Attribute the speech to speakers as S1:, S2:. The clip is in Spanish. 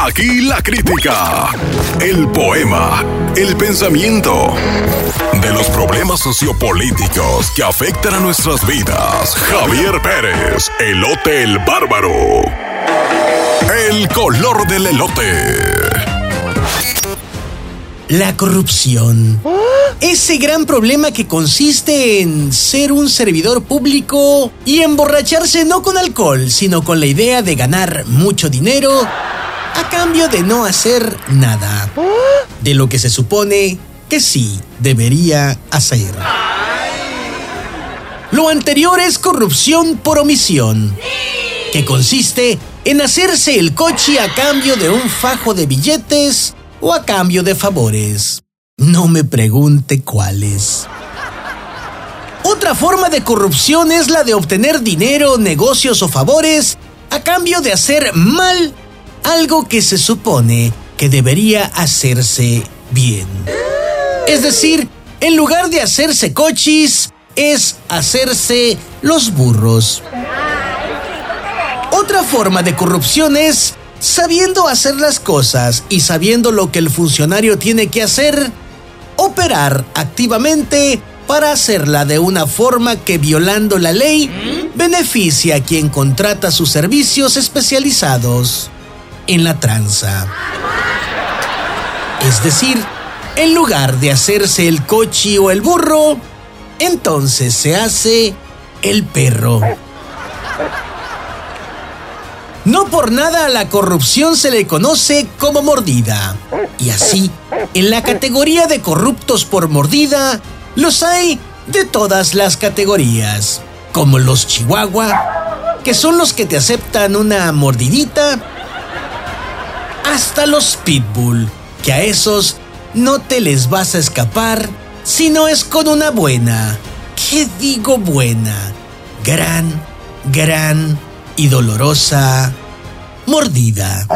S1: Aquí la crítica, el poema, el pensamiento de los problemas sociopolíticos que afectan a nuestras vidas. Javier Pérez, elote el bárbaro. El color del elote.
S2: La corrupción. Ese gran problema que consiste en ser un servidor público y emborracharse no con alcohol, sino con la idea de ganar mucho dinero a cambio de no hacer nada. De lo que se supone que sí debería hacer. Lo anterior es corrupción por omisión, que consiste en hacerse el coche a cambio de un fajo de billetes o a cambio de favores. No me pregunte cuáles. Otra forma de corrupción es la de obtener dinero, negocios o favores a cambio de hacer mal algo que se supone que debería hacerse bien. Es decir, en lugar de hacerse cochis, es hacerse los burros. Otra forma de corrupción es sabiendo hacer las cosas y sabiendo lo que el funcionario tiene que hacer, operar activamente para hacerla de una forma que violando la ley beneficia a quien contrata sus servicios especializados en la tranza. Es decir, en lugar de hacerse el cochi o el burro, entonces se hace el perro. No por nada a la corrupción se le conoce como mordida. Y así, en la categoría de corruptos por mordida, los hay de todas las categorías, como los chihuahua, que son los que te aceptan una mordidita, hasta los pitbull, que a esos no te les vas a escapar si no es con una buena, ¿qué digo buena? Gran, gran y dolorosa mordida.